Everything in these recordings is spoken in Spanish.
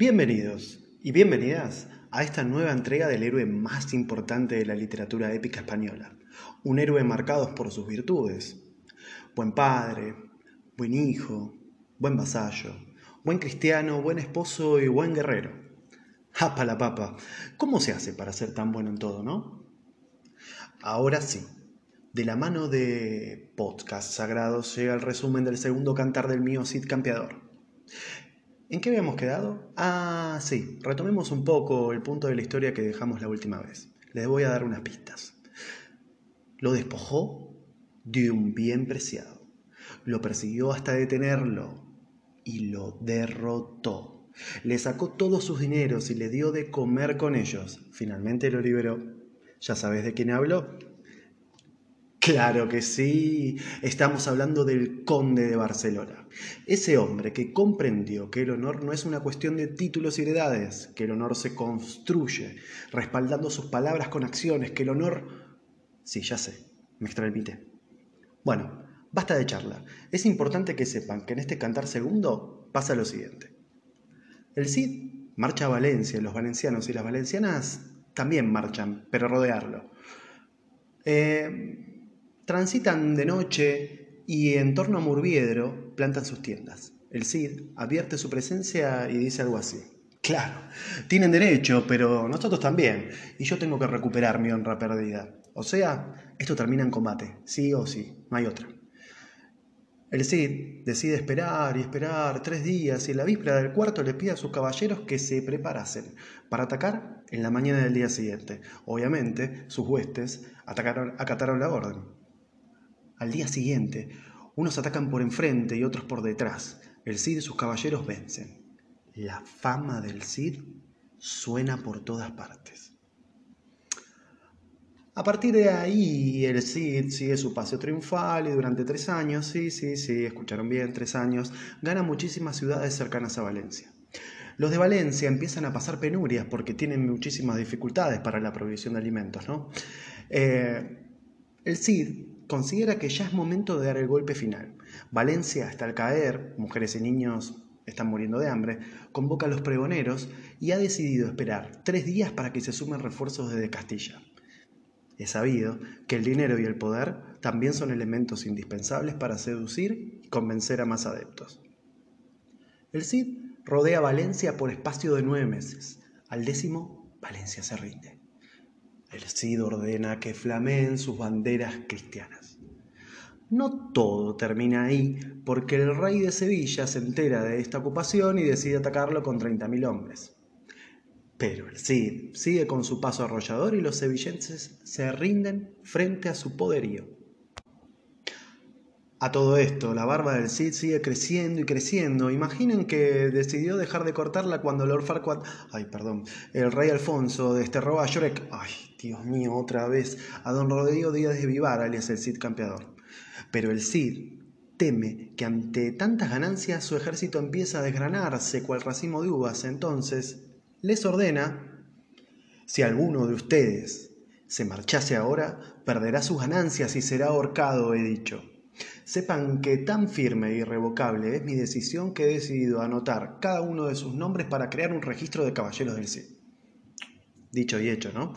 Bienvenidos y bienvenidas a esta nueva entrega del héroe más importante de la literatura épica española, un héroe marcado por sus virtudes. Buen padre, buen hijo, buen vasallo, buen cristiano, buen esposo y buen guerrero. ¡Japa la papa! ¿Cómo se hace para ser tan bueno en todo, no? Ahora sí, de la mano de Podcast Sagrados llega el resumen del segundo cantar del mío Cid Campeador. ¿En qué habíamos quedado? Ah, sí, retomemos un poco el punto de la historia que dejamos la última vez. Les voy a dar unas pistas. Lo despojó de un bien preciado. Lo persiguió hasta detenerlo y lo derrotó. Le sacó todos sus dineros y le dio de comer con ellos. Finalmente lo liberó. ¿Ya sabes de quién habló? Claro que sí, estamos hablando del conde de Barcelona, ese hombre que comprendió que el honor no es una cuestión de títulos y heredades, que el honor se construye respaldando sus palabras con acciones, que el honor... Sí, ya sé, me extralimité. Bueno, basta de charla, es importante que sepan que en este cantar segundo pasa lo siguiente. El Cid marcha a Valencia, los valencianos y las valencianas también marchan, pero rodearlo. Eh, Transitan de noche y en torno a Murviedro plantan sus tiendas. El Cid advierte su presencia y dice algo así. Claro, tienen derecho, pero nosotros también, y yo tengo que recuperar mi honra perdida. O sea, esto termina en combate, sí o sí, no hay otra. El Cid decide esperar y esperar tres días y en la víspera del cuarto le pide a sus caballeros que se preparasen para atacar en la mañana del día siguiente. Obviamente, sus huestes atacaron, acataron la orden. Al día siguiente, unos atacan por enfrente y otros por detrás. El Cid y sus caballeros vencen. La fama del Cid suena por todas partes. A partir de ahí, el Cid sigue su paseo triunfal y durante tres años, sí, sí, sí, escucharon bien, tres años, gana muchísimas ciudades cercanas a Valencia. Los de Valencia empiezan a pasar penurias porque tienen muchísimas dificultades para la provisión de alimentos, ¿no? Eh, el Cid considera que ya es momento de dar el golpe final. Valencia, hasta el caer, mujeres y niños están muriendo de hambre, convoca a los pregoneros y ha decidido esperar tres días para que se sumen refuerzos desde Castilla. Es sabido que el dinero y el poder también son elementos indispensables para seducir y convencer a más adeptos. El Cid rodea Valencia por espacio de nueve meses. Al décimo, Valencia se rinde. El Cid ordena que flameen sus banderas cristianas. No todo termina ahí, porque el rey de Sevilla se entera de esta ocupación y decide atacarlo con 30.000 hombres. Pero el Cid sigue con su paso arrollador y los sevillenses se rinden frente a su poderío. A todo esto, la barba del Cid sigue creciendo y creciendo. Imaginen que decidió dejar de cortarla cuando Lord Farquaad, ay, perdón, el rey Alfonso desterró a Shrek, ay, Dios mío, otra vez, a don Rodrigo Díaz de Vivar, alias el Cid campeador. Pero el Cid teme que ante tantas ganancias su ejército empieza a desgranarse cual racimo de uvas. Entonces, les ordena, si alguno de ustedes se marchase ahora, perderá sus ganancias y será ahorcado, he dicho. Sepan que tan firme e irrevocable es mi decisión que he decidido anotar cada uno de sus nombres para crear un registro de caballeros del Cid. Dicho y hecho, ¿no?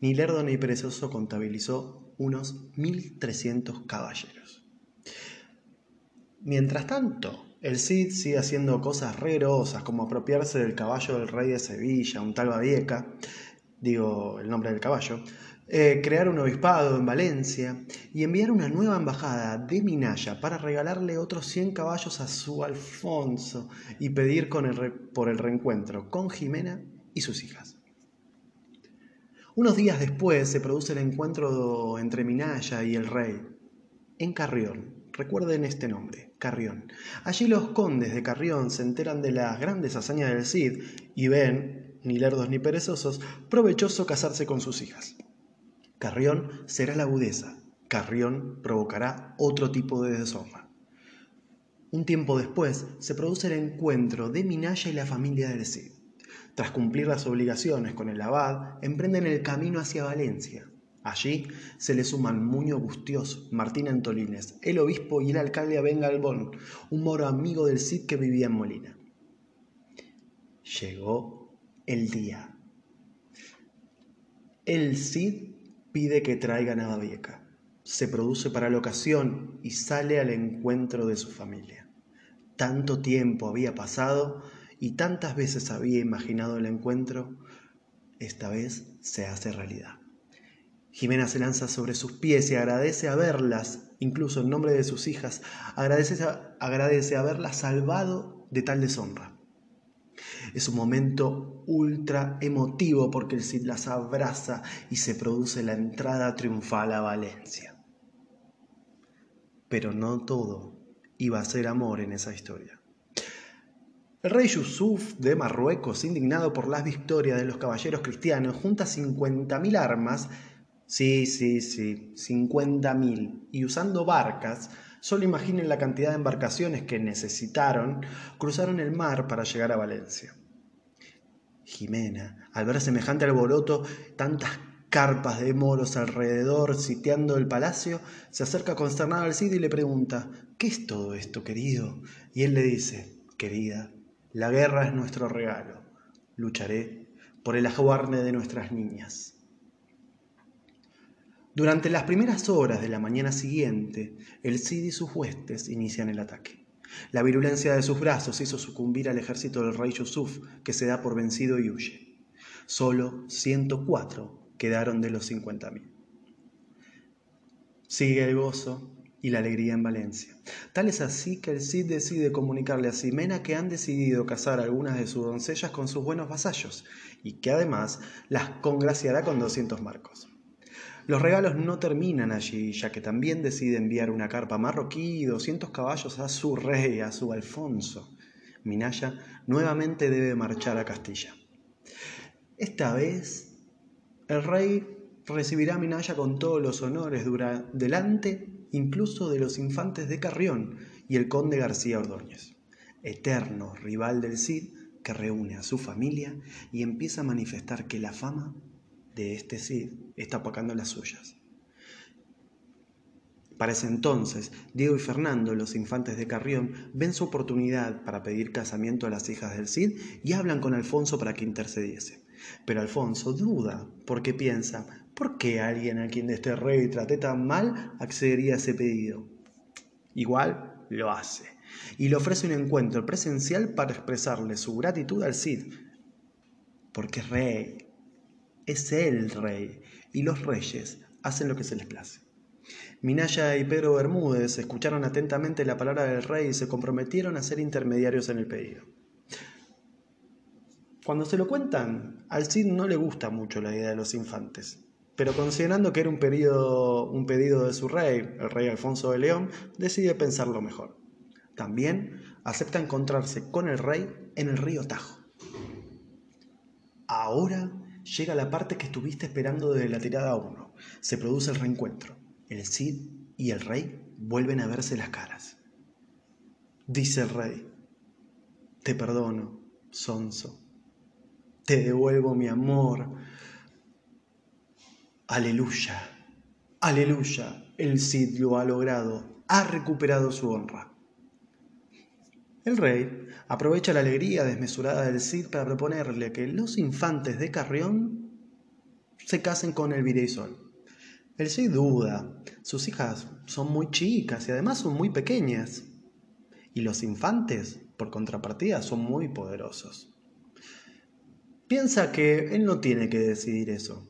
Ni lerdo ni perezoso contabilizó unos 1.300 caballeros. Mientras tanto, el Cid sigue haciendo cosas rerosas como apropiarse del caballo del rey de Sevilla, un tal Babieca, digo el nombre del caballo, eh, crear un obispado en Valencia y enviar una nueva embajada de Minaya para regalarle otros 100 caballos a su Alfonso y pedir por el reencuentro con Jimena y sus hijas. Unos días después se produce el encuentro entre Minaya y el rey en Carrión. Recuerden este nombre, Carrión. Allí los condes de Carrión se enteran de las grandes hazañas del Cid y ven, ni lerdos ni perezosos, provechoso casarse con sus hijas. Carrión será la agudeza. Carrión provocará otro tipo de deshonra. Un tiempo después se produce el encuentro de Minaya y la familia del Cid. Tras cumplir las obligaciones con el abad, emprenden el camino hacia Valencia. Allí se le suman Muño Bustios, Martín Antolines, el obispo y el alcalde Aben Galbón, un moro amigo del Cid que vivía en Molina. llegó el día. El Cid pide que traigan a Babieca. Se produce para la ocasión y sale al encuentro de su familia. Tanto tiempo había pasado y tantas veces había imaginado el encuentro, esta vez se hace realidad. Jimena se lanza sobre sus pies y agradece haberlas, incluso en nombre de sus hijas, agradece, agradece haberlas salvado de tal deshonra. Es un momento ultra emotivo porque el Cid las abraza y se produce la entrada triunfal a Valencia. Pero no todo iba a ser amor en esa historia. El rey Yusuf de Marruecos, indignado por las victorias de los caballeros cristianos, junta 50.000 armas, sí, sí, sí, 50.000, y usando barcas, Solo imaginen la cantidad de embarcaciones que necesitaron, cruzaron el mar para llegar a Valencia. Jimena, al ver semejante alboroto, tantas carpas de moros alrededor sitiando el palacio, se acerca consternada al Cid y le pregunta, ¿qué es todo esto, querido? Y él le dice, querida, la guerra es nuestro regalo. Lucharé por el ajuarne de nuestras niñas. Durante las primeras horas de la mañana siguiente, el Cid y sus huestes inician el ataque. La virulencia de sus brazos hizo sucumbir al ejército del rey Yusuf, que se da por vencido y huye. Solo 104 quedaron de los 50.000. Sigue el gozo y la alegría en Valencia. Tal es así que el Cid decide comunicarle a Ximena que han decidido casar algunas de sus doncellas con sus buenos vasallos y que además las congraciará con 200 marcos. Los regalos no terminan allí, ya que también decide enviar una carpa marroquí y 200 caballos a su rey, a su Alfonso. Minaya nuevamente debe marchar a Castilla. Esta vez, el rey recibirá a Minaya con todos los honores delante incluso de los infantes de Carrión y el conde García Ordóñez, eterno rival del Cid que reúne a su familia y empieza a manifestar que la fama de este Cid está apacando las suyas. Para ese entonces, Diego y Fernando, los infantes de Carrión, ven su oportunidad para pedir casamiento a las hijas del Cid y hablan con Alfonso para que intercediese. Pero Alfonso duda porque piensa, ¿por qué alguien a quien este rey trate tan mal accedería a ese pedido? Igual lo hace y le ofrece un encuentro presencial para expresarle su gratitud al Cid, porque es rey es el rey y los reyes hacen lo que se les place. Minaya y Pedro Bermúdez escucharon atentamente la palabra del rey y se comprometieron a ser intermediarios en el pedido. Cuando se lo cuentan, al Cid no le gusta mucho la idea de los infantes, pero considerando que era un pedido, un pedido de su rey, el rey Alfonso de León, decide pensarlo mejor. También acepta encontrarse con el rey en el río Tajo. Ahora llega la parte que estuviste esperando desde la tirada 1. Se produce el reencuentro. El Cid y el rey vuelven a verse las caras. Dice el rey, te perdono, Sonso. Te devuelvo mi amor. Aleluya, aleluya. El Cid lo ha logrado, ha recuperado su honra. El rey aprovecha la alegría desmesurada del Cid para proponerle que los infantes de Carrión se casen con el Sol. El Cid duda, sus hijas son muy chicas y además son muy pequeñas. Y los infantes, por contrapartida, son muy poderosos. Piensa que él no tiene que decidir eso.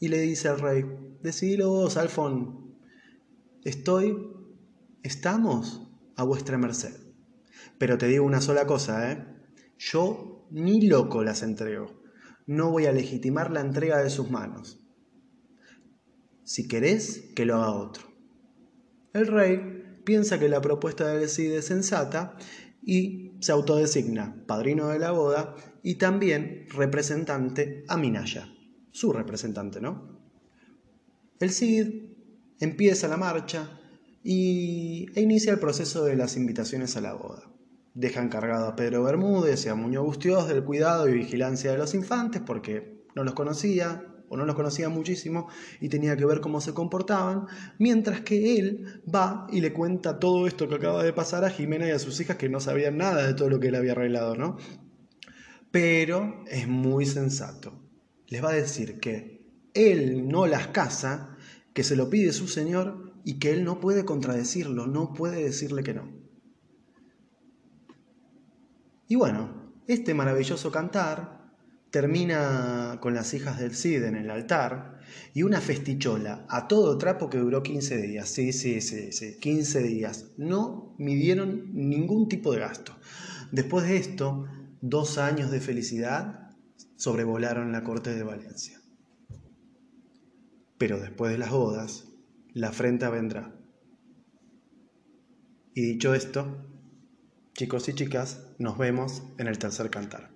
Y le dice al rey, decidilo vos, Alfón. Estoy, estamos a vuestra merced. Pero te digo una sola cosa, ¿eh? Yo ni loco las entrego. No voy a legitimar la entrega de sus manos. Si querés, que lo haga otro. El rey piensa que la propuesta del Cid es sensata y se autodesigna padrino de la boda y también representante a Minaya, su representante, ¿no? El Cid empieza la marcha y, e inicia el proceso de las invitaciones a la boda. Deja encargado a Pedro Bermúdez y a Muñoz Bustiós del cuidado y vigilancia de los infantes porque no los conocía o no los conocía muchísimo y tenía que ver cómo se comportaban, mientras que él va y le cuenta todo esto que acaba de pasar a Jimena y a sus hijas que no sabían nada de todo lo que él había arreglado, ¿no? pero es muy sensato. Les va a decir que él no las casa, que se lo pide su señor y que él no puede contradecirlo, no puede decirle que no. Y bueno, este maravilloso cantar termina con las hijas del Cid en el altar y una festichola a todo trapo que duró 15 días. Sí, sí, sí, sí, 15 días. No midieron ningún tipo de gasto. Después de esto, dos años de felicidad sobrevolaron la corte de Valencia. Pero después de las bodas, la afrenta vendrá. Y dicho esto, chicos y chicas, nos vemos en el tercer cantar.